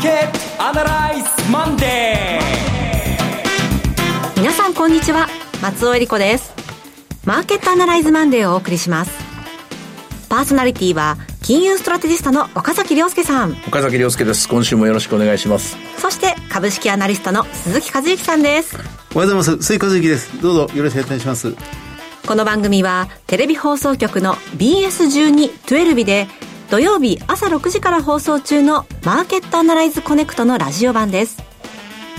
ーケットアナライズマンデー。皆さんこんにちは。松尾恵理子です。マーケットアナライズマンデーをお送りします。パーソナリティは金融ストラテジストの岡崎良介さん。岡崎良介です。今週もよろしくお願いします。そして株式アナリストの鈴木一之さんです。おはようございます。鈴木一之です。どうぞよろしくお願いします。この番組はテレビ放送局の BS12-12 で土曜日朝6時から放送中のマーケットアナライズコネクトのラジオ版です。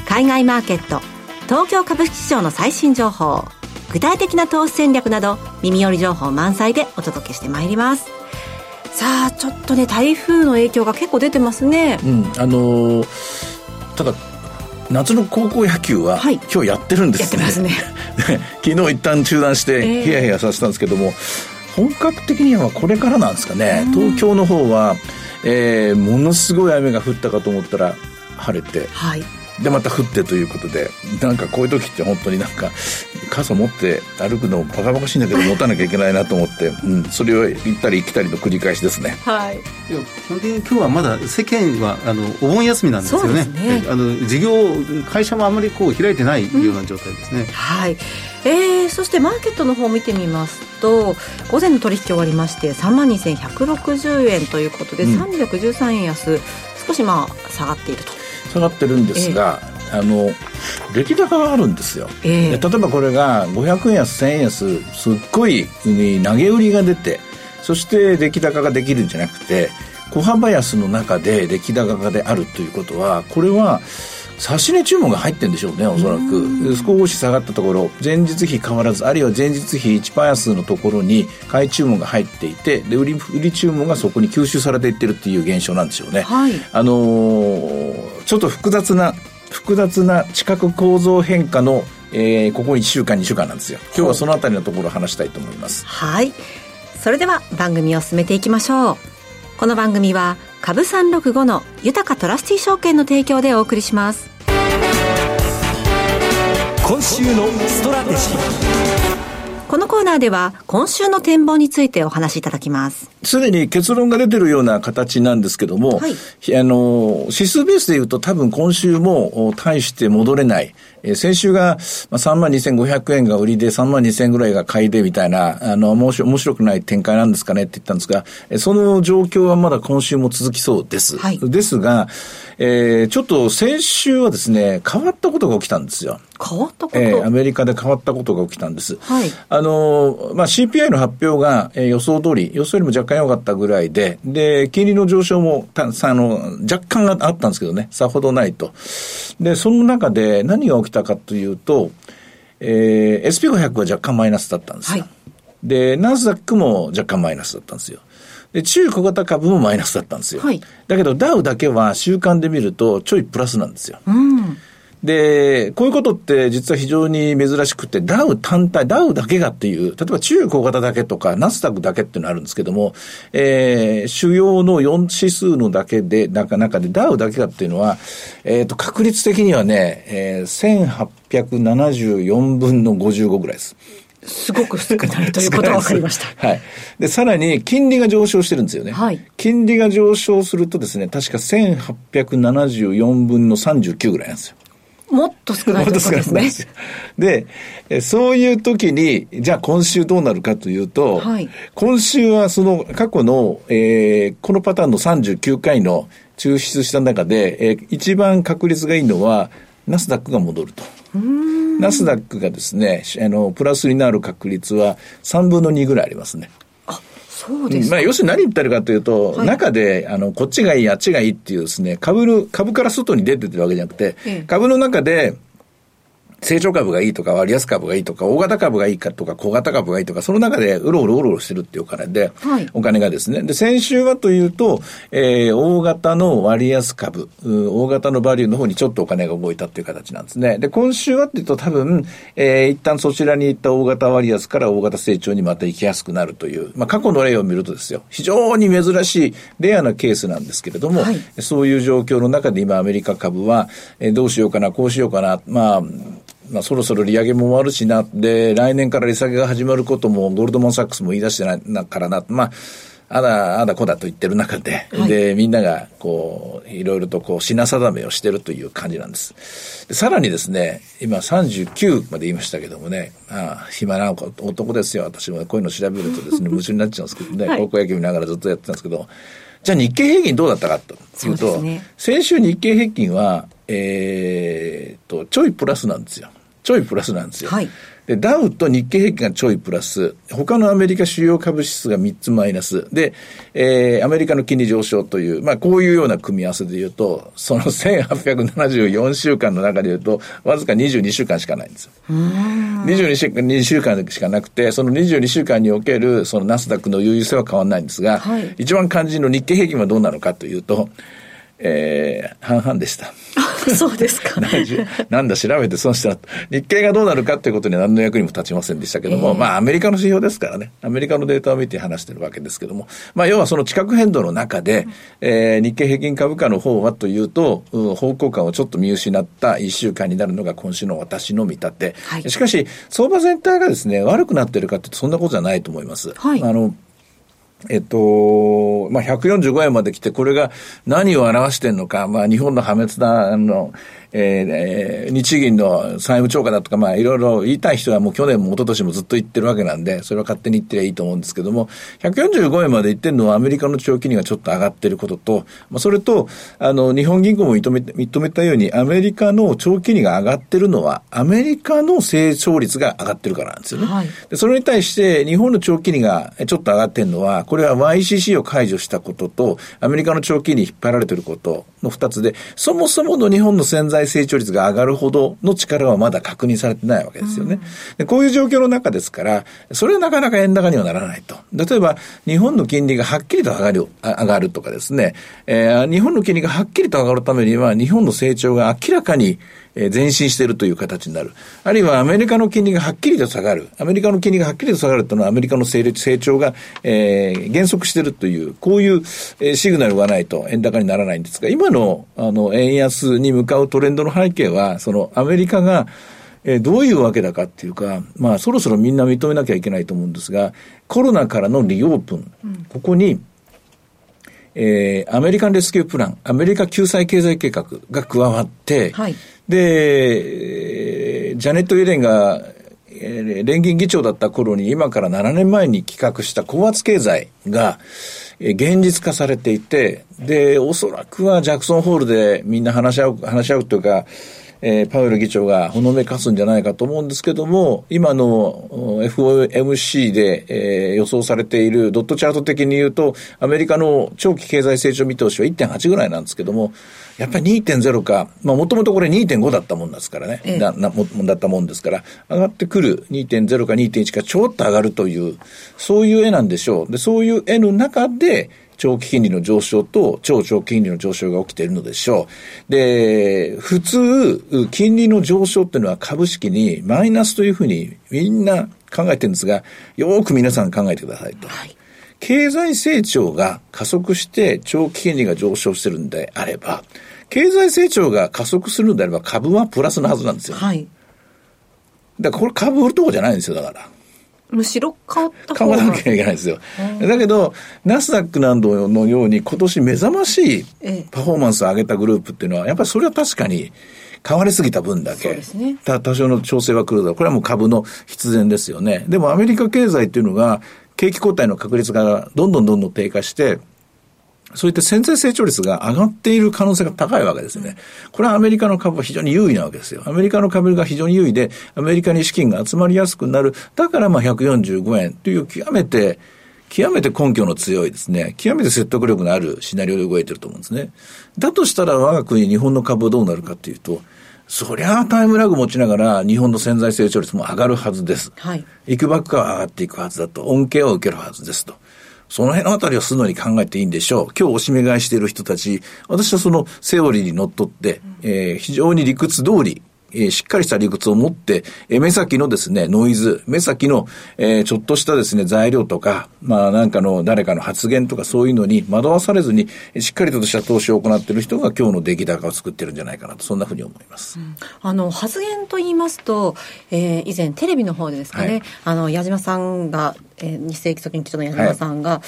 海外マーケット、東京株式市場の最新情報、具体的な投資戦略など耳寄り情報満載でお届けしてまいります。さあ、ちょっとね、台風の影響が結構出てますね。うん、あのー、ただ、夏の高校野球は、はい、今日やってるんですね。すね 昨日一旦中断して、ヒヤヒヤさせたんですけども、本格的にはこれからなんですかね、東京の方は、えー、ものすごい雨が降ったかと思ったら晴れて、はい、でまた降ってということでなんかこういう時って本当になんか傘持って歩くのバカバカしいんだけど 持たなきゃいけないなと思って、うん、それを行ったり来たりの繰り返しですね。はい。いや本当に今日はまだ世間はあのお盆休みなんですよね。ねあの事業会社もあまりこう開いてないような状態ですね。うん、はい。えー、そしてマーケットの方を見てみますと午前の取引終わりまして3万2160円ということで、うん、313円安少しまあ下がっていると。下がってるんですが、えー、あの出来高があるんですよ、えー、例えばこれが500円安1000円安すっごい投げ売りが出てそして出来高ができるんじゃなくて小幅安の中で出来高がであるということはこれは差し値注文が入ってるんでしょうねおそらく。少し下がったところ前日比変わらずあるいは前日比1%安のところに買い注文が入っていてで売り売り注文がそこに吸収されていってるっていう現象なんでしょうね、はい、あのー、ちょっと複雑な複雑な地殻構造変化の、えー、ここ1週間2週間なんですよ。今日はそのあたりのところを話したいと思います。はい。それでは番組を進めていきましょう。この番組は株365の豊トラスティ証券の提供でお送りします今週のストラテジーこのコーナーでは今週の展望についてお話しいただきます。すでに結論が出てるような形なんですけども、はい、あの、指数ベースで言うと多分今週も大して戻れない。えー、先週が3万2500円が売りで3万2000円ぐらいが買いでみたいな、あの、面白くない展開なんですかねって言ったんですが、その状況はまだ今週も続きそうです。はい、ですが、えー、ちょっと先週はですね、変わったことが起きたんですよ。変わったこと？えー、アメリカで変わったことが起きたんです。はい。あの、まあ、CPI の発表が、えー、予想通り、予想よりも若干良かったぐらいで、で、金利の上昇も、たあの、若干あったんですけどね、さほどないと。で、その中で何が起きたかというと、えー、SP500 は若干マイナスだったんですよ。はい、で、ナスダックも若干マイナスだったんですよ。で、中小型株もマイナスだったんですよ。はい、だけど、ダウだけは週間で見るとちょいプラスなんですよ。うんで、こういうことって実は非常に珍しくて、ダウ単体、ダウだけがっていう、例えば中小型だけとか、ナスダックだけっていうのあるんですけども、えー、主要の4指数のだけで、中中でダウだけがっていうのは、えっ、ー、と、確率的にはね、えー、1874分の55ぐらいです。すごく少ないということが分かりました。はい。で、さらに、金利が上昇してるんですよね。はい。金利が上昇するとですね、確か1874分の39ぐらいなんですよ。もっと少ないということですね。で、そういう時に、じゃあ今週どうなるかというと、はい、今週はその過去の、えー、このパターンの39回の抽出した中で、えー、一番確率がいいのは、ナスダックが戻ると。ナスダックがですね、あの、プラスになる確率は3分の2ぐらいありますね。そうですまあ、要するに何言ってるかというと、はい、中で、あの、こっちがいい、あっちがいいっていうですね、株の、株から外に出ててるわけじゃなくて、ええ、株の中で、成長株がいいとか割安株がいいとか大型株がいいかとか小型株がいいとかその中でうろうろうろうろしてるっていうお金で、はい、お金がですね。で、先週はというと、えー、大型の割安株、大型のバリューの方にちょっとお金が動いたっていう形なんですね。で、今週はっていうと多分、えー、一旦そちらに行った大型割安から大型成長にまた行きやすくなるという、まあ過去の例を見るとですよ、非常に珍しいレアなケースなんですけれども、はい、そういう状況の中で今アメリカ株は、えー、どうしようかな、こうしようかな、まあ、まあ、そろそろ利上げも終わるしな、で、来年から利下げが始まることも、ゴールドマン・サックスも言い出してないからな、まあ、あだ、あだこだと言ってる中で、はい、で、みんなが、こう、いろいろとこう、品定めをしてるという感じなんです。でさらにですね、今39まで言いましたけどもね、ああ、暇な男ですよ。私もこういうの調べるとですね、夢中になっちゃうんですけどね、はい、高校野球見ながらずっとやってたんですけど、じゃあ日経平均どうだったかというと、うね、先週日経平均は、えー、と、ちょいプラスなんですよ。ちょいプラスなんですよ。はい。で、ダウと日経平均がちょいプラス、他のアメリカ主要株指数が3つマイナス、で、えー、アメリカの金利上昇という、まあ、こういうような組み合わせで言うと、その1874週間の中で言うと、わずか22週間しかないんですよ。22週間、2週間しかなくて、その22週間における、そのナスダックの優位性は変わらないんですが、はい、一番肝心の日経平均はどうなのかというと、えー、半々でした。そうですか。なんだ、調べて損したら、日経がどうなるかということには何の役にも立ちませんでしたけども、えー、まあ、アメリカの指標ですからね、アメリカのデータを見て話してるわけですけども、まあ、要はその地殻変動の中で、えー、日経平均株価の方はというと、う方向感をちょっと見失った1週間になるのが今週の私の見立て。はい、しかし、相場全体がですね、悪くなってるかってそんなことじゃないと思います。はい、あの、えっと、まあ、145円まで来て、これが何を表してるのか、まあ、日本の破滅だ、あの、えー、日銀の債務超過だとか、まあ、いろいろ言いたい人はもう去年も一昨年もずっと言ってるわけなんで、それは勝手に言ってりゃいいと思うんですけども、145円まで言ってるのはアメリカの長期金利がちょっと上がってることと、まあ、それと、あの、日本銀行も認め、認めたように、アメリカの長期金利が上がってるのは、アメリカの成長率が上がってるからなんですよね。はい、でそれに対して、日本の長期金利がちょっと上がってるのは、これは YCC を解除したことと、アメリカの長期金利に引っ張られてることの二つで、そもそもの日本の潜在済成長率が上がるほどの力はまだ確認されてないわけですよね。でこういう状況の中ですから、それはなかなか円高にはならないと。例えば、日本の金利がはっきりと上がる、上がるとかですね、えー、日本の金利がはっきりと上がるためには、日本の成長が明らかにえ前進しているという形になる。あるいはアメリカの金利がはっきりと下がる。アメリカの金利がはっきりと下がるというのはアメリカの成長が、えー、減速しているという、こういう、えー、シグナルがないと円高にならないんですが、今の、あの、円安に向かうトレンドの背景は、そのアメリカが、えー、どういうわけだかっていうか、まあ、そろそろみんな認めなきゃいけないと思うんですが、コロナからのリオープン、うん、ここに、えー、アメリカンレスキュープラン、アメリカ救済経済計画が加わって、はい、で、ジャネット・イエレンが、えー、連銀議長だった頃に今から7年前に企画した高圧経済が、えー、現実化されていて、で、おそらくはジャクソンホールでみんな話し合う、話し合うというか、えー、パウエル議長がほのめかすんじゃないかと思うんですけども、今の FOMC で、えー、予想されているドットチャート的に言うと、アメリカの長期経済成長見通しは1.8ぐらいなんですけども、やっぱり2.0か、まあもともとこれ2.5だったもんですからね、ええ、ななもだったもんですから、上がってくる2.0か2.1かちょっと上がるという、そういう絵なんでしょう。で、そういう絵の中で、長期金利の上昇と超長期金利の上昇が起きているのでしょう。で、普通、金利の上昇っていうのは株式にマイナスというふうにみんな考えてるんですが、よく皆さん考えてくださいと。はい経済成長が加速して長期金利が上昇してるんであれば、経済成長が加速するんであれば株はプラスのはずなんですよ。はい。だからこれ株売るとこじゃないんですよ、だから。むしろ買った買わなきゃいけないんですよ。だけど、ナスダックなどのように今年目覚ましいパフォーマンスを上げたグループっていうのは、やっぱりそれは確かに変わりすぎた分だけ、ね、多少の調整は来るだろう。これはもう株の必然ですよね。でもアメリカ経済っていうのが、景気後退の確率がどんどんどんどん低下して、そういった潜在成長率が上がっている可能性が高いわけですね。これはアメリカの株は非常に優位なわけですよ。アメリカの株が非常に優位で、アメリカに資金が集まりやすくなる。だからまあ145円という極めて、極めて根拠の強いですね、極めて説得力のあるシナリオで動いてると思うんですね。だとしたら我が国日本の株はどうなるかというと、そりゃあタイムラグ持ちながら日本の潜在成長率も上がるはずです。はい。いくばっかは上がっていくはずだと、恩恵を受けるはずですと。その辺のあたりをするのに考えていいんでしょう。今日おしめ買いしている人たち、私はそのセオリーにのっとって、えー、非常に理屈通り、えー、しっかりした理屈を持って、えー、目先のですね、ノイズ、目先の、えー、ちょっとしたですね、材料とか、まあなんかの誰かの発言とかそういうのに惑わされずに、しっかりとした投資を行っている人が今日の出来高を作ってるんじゃないかなと、そんなふうに思います。うん、あの、発言と言いますと、えー、以前テレビの方でですかね、はい、あの、矢島さんが、えー、日清基礎研究所の矢島さんが、はい。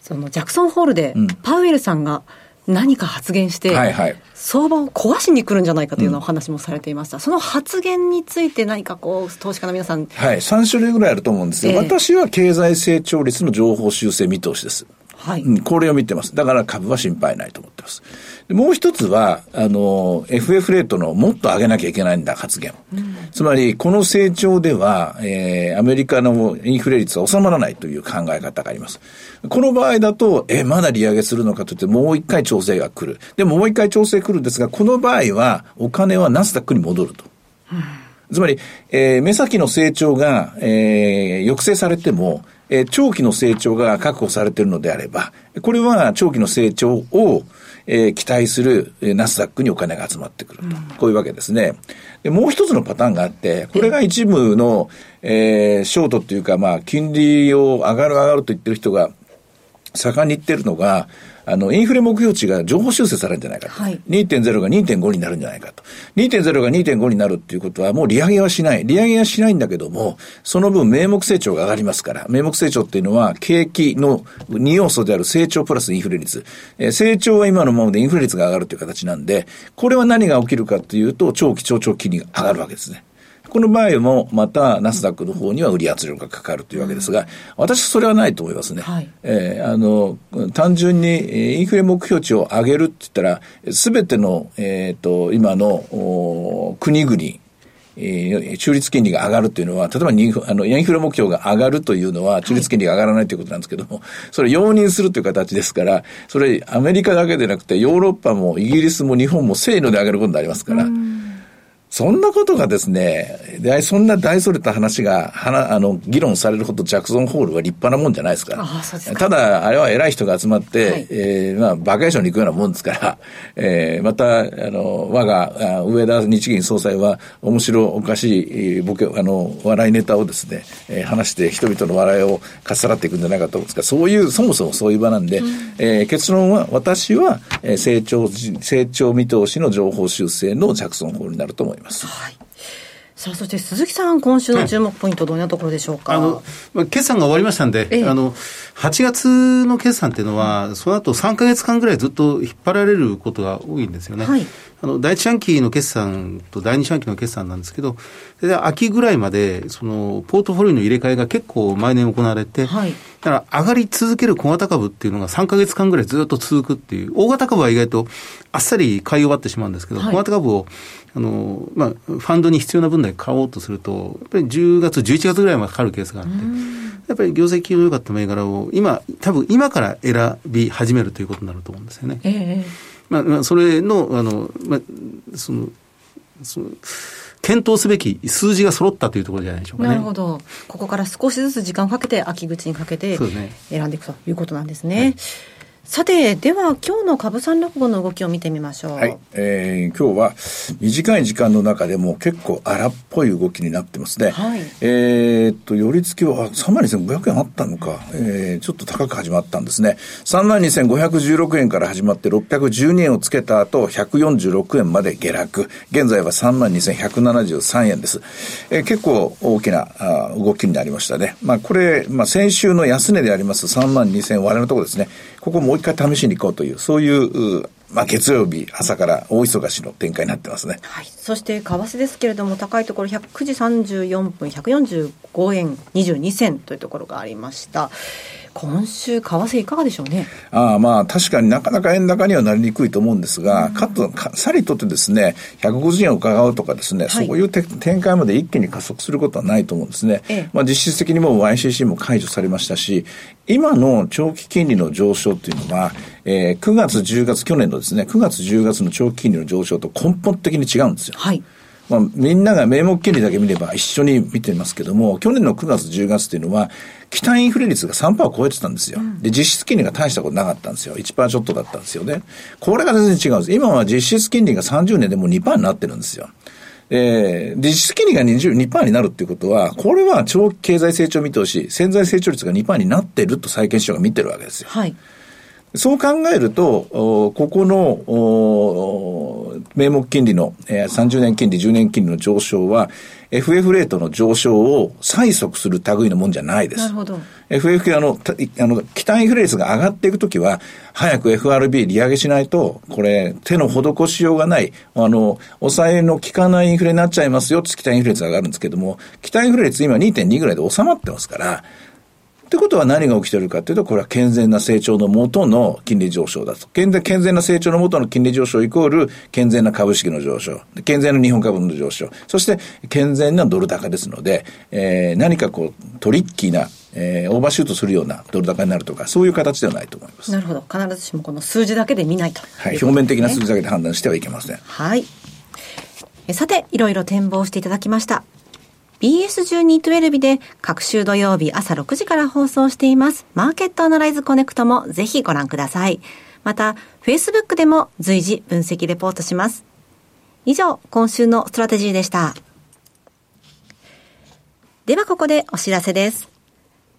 そのジャクソンホールで、パウエルさんが何か発言して、はいはい、相場を壊しに来るんじゃないかというようなお話もされていました、うん、その発言について何かこう、投資家の皆さん。はい、3種類ぐらいあると思うんですが、えー、私は経済成長率の情報修正見通しです。はい、うん、これを見てます。だから株は心配ないと思ってます。もう一つは、あの、FF レートのもっと上げなきゃいけないんだ発言。うん、つまり、この成長では、えー、アメリカのインフレ率は収まらないという考え方があります。この場合だと、え、まだ利上げするのかといって、もう一回調整が来る。でももう一回調整来るんですが、この場合は、お金はナスダックに戻ると。うんつまり、えー、目先の成長が、えー、抑制されても、えー、長期の成長が確保されているのであれば、これは長期の成長を、えー、期待するナスダックにお金が集まってくると。うん、こういうわけですね。で、もう一つのパターンがあって、これが一部の、えー、ショートっていうか、まあ、金利を上がる上がると言ってる人が盛んに言ってるのが、あの、インフレ目標値が情報修正されるんじゃないかと。はい、2.0が2.5になるんじゃないかと。2.0が2.5になるっていうことはもう利上げはしない。利上げはしないんだけども、その分名目成長が上がりますから、名目成長っていうのは景気の2要素である成長プラスインフレ率。えー、成長は今のままでインフレ率が上がるという形なんで、これは何が起きるかというと、長期長長期に上がるわけですね。この場合もまたナスダックの方には売り圧力がかかるというわけですが、私それはないと思いますね。はい、えー、あの、単純にインフレ目標値を上げるって言ったら、すべての、えっ、ー、と、今の国々、えー、中立金利が上がるというのは、例えばにあのインフレ目標が上がるというのは、中立金利が上がらないということなんですけども、それ容認するという形ですから、それアメリカだけでなくて、ヨーロッパもイギリスも日本もせーので上げることになりますから、そんなことがですね、でそんな大それた話が、はあの、議論されるほどジャクソンホールは立派なもんじゃないですから。かただ、あれは偉い人が集まって、はい、えー、まあ、バケーションに行くようなもんですから、えー、また、あの、我が、上田日銀総裁は、面白おかしい、ボケ、あの、笑いネタをですね、えー、話して人々の笑いをかっさらっていくんじゃないかと思うんですが、そういう、そもそもそういう場なんで、うん、えー、結論は、私は、えー、成長、成長見通しの情報修正のジャクソンホールになると思います。ます。はいさあそして鈴木さん、今週の注目ポイント、どんなところでしょうか、あのまあ、決算が終わりましたんで、ええ、あの8月の決算っていうのは、その後3か月間ぐらいずっと引っ張られることが多いんですよね。はい、あの第一四半期の決算と第二四半期の決算なんですけど、で秋ぐらいまで、そのポートフォリオの入れ替えが結構毎年行われて、はい、だから上がり続ける小型株っていうのが3か月間ぐらいずっと続くっていう、大型株は意外とあっさり買い終わってしまうんですけど、はい、小型株をあの、まあ、ファンドに必要な分だけ買おうとすると、やっぱり10月、11月ぐらいまでかかるケースがあって、やっぱり業績の良かった銘柄を今、多分今から選び始めるということになると思うんですよね。えー、まあ、それの、あの、まあ、その、その、検討すべき数字が揃ったというところじゃないでしょうか、ね、なるほど。ここから少しずつ時間をかけて、秋口にかけて選んでいくということなんですね。はいさて、では今日の株三六五の動きを見てみましょう。はい。えー、今日は短い時間の中でも結構荒っぽい動きになってますね。はい。えー、っと、寄り付きは3万2500円あったのか、えー、ちょっと高く始まったんですね。3万2516円から始まって612円をつけた後、146円まで下落。現在は3万2173円です。えー、結構大きなあ動きになりましたね。まあこれ、まあ先週の安値であります3万2000割れのところですね。ここもう一回試しに行こうという、そういう、まあ、月曜日朝から大忙しの展開になってますね。はい。そして為替ですけれども、高いところ109時34分、145円22銭というところがありました。今週、為替いかがでしょうね？ああ、まあ、確かになかなか円高にはなりにくいと思うんですが、うん、かと、さりとってですね、150円を伺うとかですね、はい、そういう展開まで一気に加速することはないと思うんですね。ええ、まあ、実質的にもう YCC も解除されましたし、今の長期金利の上昇というのは、えー、9月、10月、去年のですね、9月、10月の長期金利の上昇と根本的に違うんですよ。はい。まあ、みんなが名目金利だけ見れば一緒に見てますけども、去年の9月、10月っていうのは、期待インフレ率が3%を超えてたんですよ。で、実質金利が大したことなかったんですよ。1%ちょっとだったんですよね。これが全然違うんです。今は実質金利が30年でも2%になってるんですよ。えー、実質金利が22%になるっていうことは、これは長期経済成長見通し、潜在成長率が2%になってると債券市場が見てるわけですよ。はい。そう考えると、ここの名目金利の、えー、30年金利、10年金利の上昇は、FF レートの上昇を催促する類のもんじゃないです。なるほど。FF あの、あの、期待インフレ率が上がっていくときは、早く FRB 利上げしないと、これ、手の施しようがない、あの、抑えの効かないインフレになっちゃいますよって期待インフレ率が上がるんですけども、期待インフレ率今2.2ぐらいで収まってますから、ってことは何が起きてるかというと、これは健全な成長のもとの金利上昇だと。健全な成長のもとの金利上昇イコール健全な株式の上昇。健全な日本株の上昇。そして健全なドル高ですので、えー、何かこうトリッキーなえー、オーバーシュートするようなドル高になるとか、そういう形ではないと思います。なるほど。必ずしもこの数字だけで見ないと、ね、はい。表面的な数字だけで判断してはいけません。はい。さて、いろいろ展望していただきました。BS1212 で各週土曜日朝6時から放送していますマーケットアナライズコネクトもぜひご覧ください。また、Facebook でも随時分析レポートします。以上、今週のストラテジーでした。ではここでお知らせです。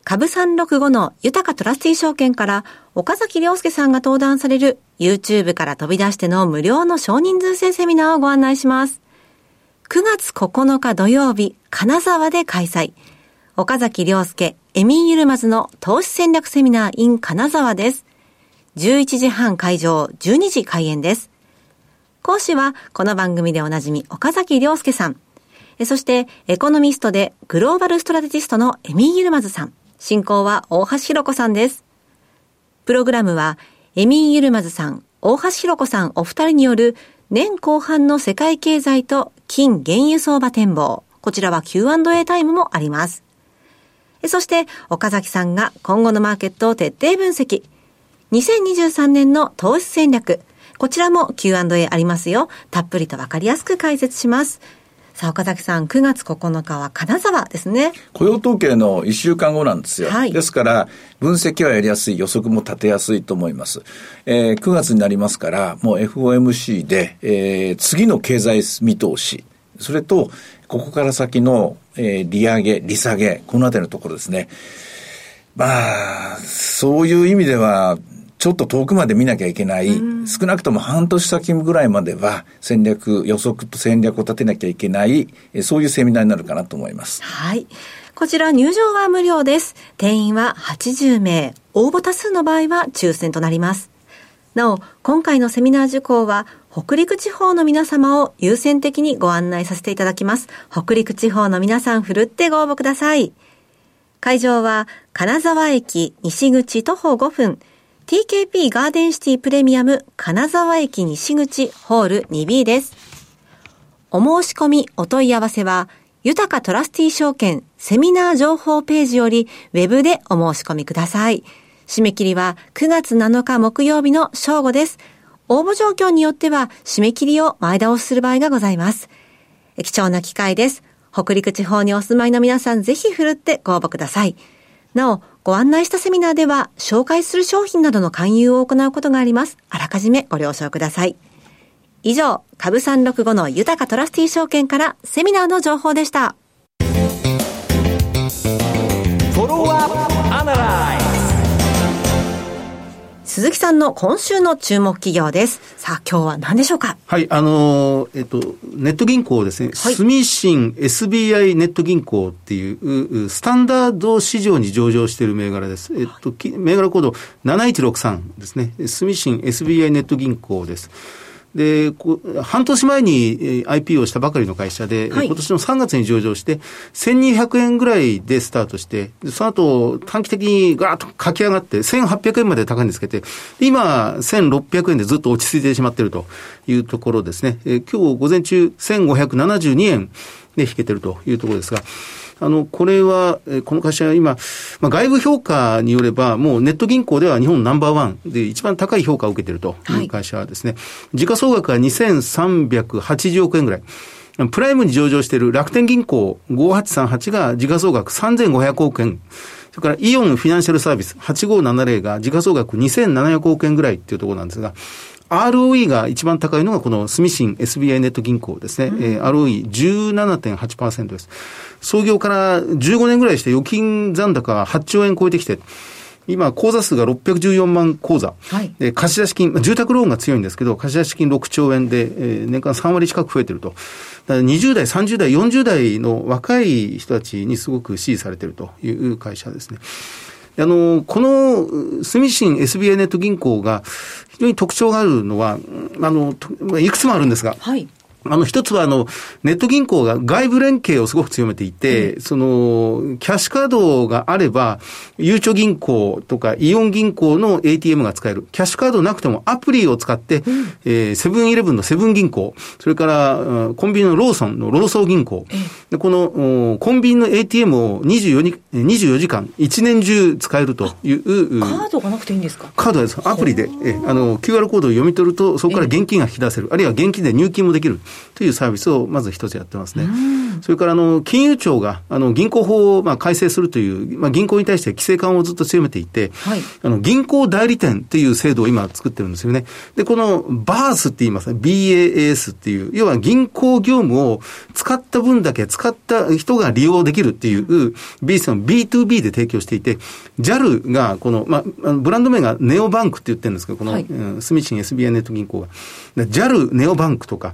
株365の豊トラスティ証券から岡崎良介さんが登壇される YouTube から飛び出しての無料の少人数制セミナーをご案内します。9月9日土曜日、金沢で開催。岡崎良介、エミン・ユルマズの投資戦略セミナー in 金沢です。11時半会場、12時開演です。講師は、この番組でおなじみ、岡崎良介さん。そして、エコノミストでグローバルストラテジストのエミン・ユルマズさん。進行は大橋弘子さんです。プログラムは、エミン・ユルマズさん、大橋弘子さんお二人による年後半の世界経済と金原油相場展望。こちらは Q&A タイムもあります。そして、岡崎さんが今後のマーケットを徹底分析。2023年の投資戦略。こちらも Q&A ありますよ。たっぷりとわかりやすく解説します。さあ、岡崎さん、9月9日は金沢ですね。雇用統計の1週間後なんですよ。はい、ですから、分析はやりやすい、予測も立てやすいと思います。えー、9月になりますから、もう FOMC で、えー、次の経済見通し、それと、ここから先の、えー、利上げ、利下げ、このあたりのところですね。まあ、そういう意味では、ちょっと遠くまで見なきゃいけない、少なくとも半年先ぐらいまでは戦略、予測と戦略を立てなきゃいけない、そういうセミナーになるかなと思います。はい。こちら入場は無料です。定員は80名。応募多数の場合は抽選となります。なお、今回のセミナー受講は、北陸地方の皆様を優先的にご案内させていただきます。北陸地方の皆さん、ふるってご応募ください。会場は、金沢駅西口徒歩5分、TKP ガーデンシティプレミアム金沢駅西口ホール 2B です。お申し込みお問い合わせは、豊かトラスティ証券セミナー情報ページよりウェブでお申し込みください。締め切りは9月7日木曜日の正午です。応募状況によっては締め切りを前倒しする場合がございます。貴重な機会です。北陸地方にお住まいの皆さんぜひ振るってご応募ください。なお、ご案内したセミナーでは、紹介する商品などの勧誘を行うことがあります。あらかじめご了承ください。以上、株365の豊かトラスティー証券からセミナーの情報でした。フォロワーアナライ鈴木さんの今週の注目企業です。さあ、今日は何でしょうか？はい、あのー、えっと、ネット銀行ですね。はい、住信 SBI ネット銀行っていう、スタンダード市場に上場している銘柄です。えっと、銘柄コード7163ですね。住信 SBI ネット銀行です。で、半年前に IP をしたばかりの会社で、はい、今年の3月に上場して、1200円ぐらいでスタートして、その後短期的にガーッと駆け上がって、1800円まで高値つけて、今、1600円でずっと落ち着いてしまっているというところですね。え今日午前中、1572円で引けてるというところですが、あの、これは、この会社は今、まあ、外部評価によれば、もうネット銀行では日本ナンバーワンで一番高い評価を受けているという会社ですね。はい、時価総額は2380億円ぐらい。プライムに上場している楽天銀行5838が時価総額3500億円。それからイオンフィナンシャルサービス8570が時価総額2700億円ぐらいっていうところなんですが、ROE が一番高いのがこの住信 SBI ネット銀行ですね。うん、えー、ROE17.8% です。創業から15年ぐらいして預金残高が8兆円超えてきて、今、口座数が614万口座。はい、で貸出金、住宅ローンが強いんですけど、貸出金6兆円で、えー、年間3割近く増えてると。だから20代、30代、40代の若い人たちにすごく支持されてるという会社ですね。あの、この住信 SBI ネット銀行が非常に特徴があるのは、あの、いくつもあるんですが、はい、あの、一つは、あの、ネット銀行が外部連携をすごく強めていて、うん、その、キャッシュカードがあれば、ゆうちょ銀行とかイオン銀行の ATM が使える。キャッシュカードなくてもアプリを使って、うん、えー、セブンイレブンのセブン銀行、それから、コンビニのローソンのローソー銀行、でこの、コンビニの ATM を24に24時間、一年中使えるという。カードがなくていいんですか？カードです。アプリで、えあの、QR コードを読み取ると、そこから現金が引き出せる。あるいは現金で入金もできる。というサービスをまず一つやってますね。それからあの金融庁があの銀行法をまあ改正するという、まあ、銀行に対して規制緩和をずっと強めていて、はい、あの銀行代理店っていう制度を今作ってるんですよね。で、このバースって言いますね。BAS っていう、要は銀行業務を使った分だけ使った人が利用できるっていう、B スの B2B で提供していて、JAL がこの、まあ、ブランド名がネオバンクって言ってるんですけど、この、はい、スミシン SBI ネット銀行が。JAL ネオバンクとか、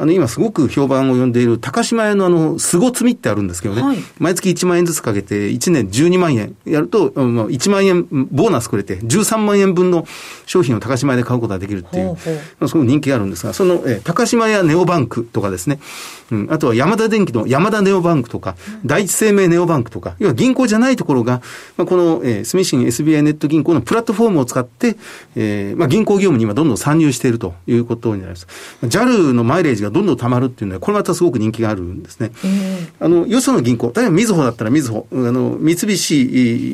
あの、今すごく評判を呼んでいる高島屋のあの、すご積みってあるんですけどね、はい、毎月1万円ずつかけて、1年12万円。やると、1万円ボーナスくれて、13万円分の商品を高島屋で買うことができるっていう、すごく人気があるんですが、その、え高島屋ネオバンクとかですね、うん、あとは山田電機の山田ネオバンクとか、第一生命ネオバンクとか、要は銀行じゃないところが、まあ、この、えー、スミシン SBI ネット銀行のプラットフォームを使って、えー、まあ、銀行業務に今どんどん参入しているということになります。JAL のマイレージがどんどん貯まるっていうのは、これまたすごく人気があるんですね。あの、よその銀行、例えばみずほだったらみずほ、あの、三菱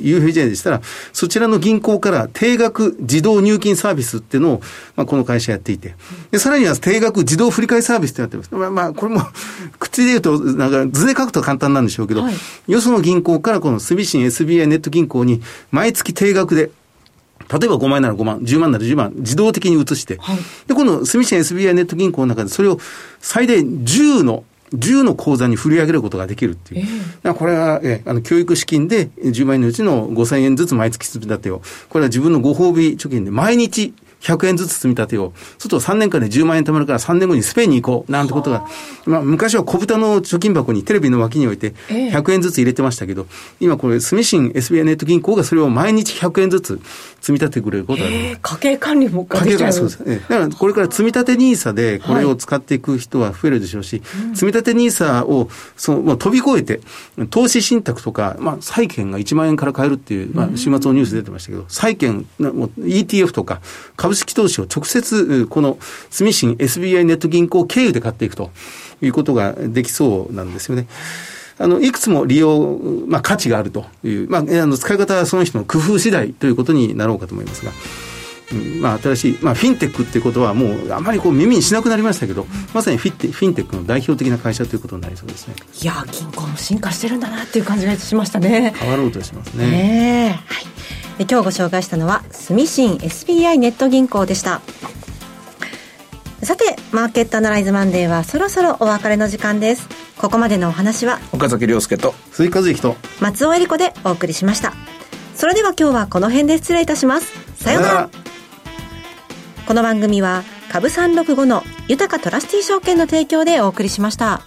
UFJ でしたら、そちらの銀行から定額自動入金サービスっていうのを、まあ、この会社やっていて、で、さらには定額自動振り替えサービスってやってます。まあ、まあ、これも 口で言うと、なんか図で書くと簡単なんでしょうけど、はい、よその銀行からこの住信 SBI ネット銀行に毎月定額で、例えば5万円なら5万、10万なら10万、自動的に移して、はい、で、この住信 SBI ネット銀行の中でそれを最大10の10の口座に振り上げることができるっていう。えー、これは、えあの、教育資金で10万円のうちの5000円ずつ毎月積み立てを。これは自分のご褒美貯金で毎日100円ずつ積み立てよう。そうすると3年間で10万円貯まるから3年後にスペインに行こう。なんてことが。まあ、昔は小豚の貯金箱にテレビの脇に置いて100円ずつ入れてましたけど、今これ、住信 SBI ネット銀行がそれを毎日100円ずつ積み立ててくれることがある。家計管理も家計管理そうです。えだからこれから積み立て NISA でこれを使っていく人は増えるでしょうし、はい、積み立て NISA をその、まあ、飛び越えて、投資信託とか、まあ、債券が1万円から買えるっていう、まあ、週末のニュース出てましたけど、債券、ETF とか株式投資を直接接、この住信 SBI ネット銀行経由で買っていくということができそうなんですよね。あの、いくつも利用、まあ、価値があるという、まあ、あの、使い方はその人の工夫次第ということになろうかと思いますが。まあ、新しい、まあ、フィンテックっていうことはもうあまりこう耳にしなくなりましたけど、まさにフィテフィンテックの代表的な会社ということになりそうですねいや銀行も進化してるんだなっていう感じがしましたね変わろうとしますねねはい今日ご紹介したのは住信 SBI ネット銀行でした。さてマーケットアナライズマンデーはそろそろお別れの時間です。ここまでのお話は岡崎亮介と鈴木和之と松尾恵理子でお送りしました。それでは今日はこの辺で失礼いたします。さようなら。この番組は株365の豊かトラスティ証券の提供でお送りしました。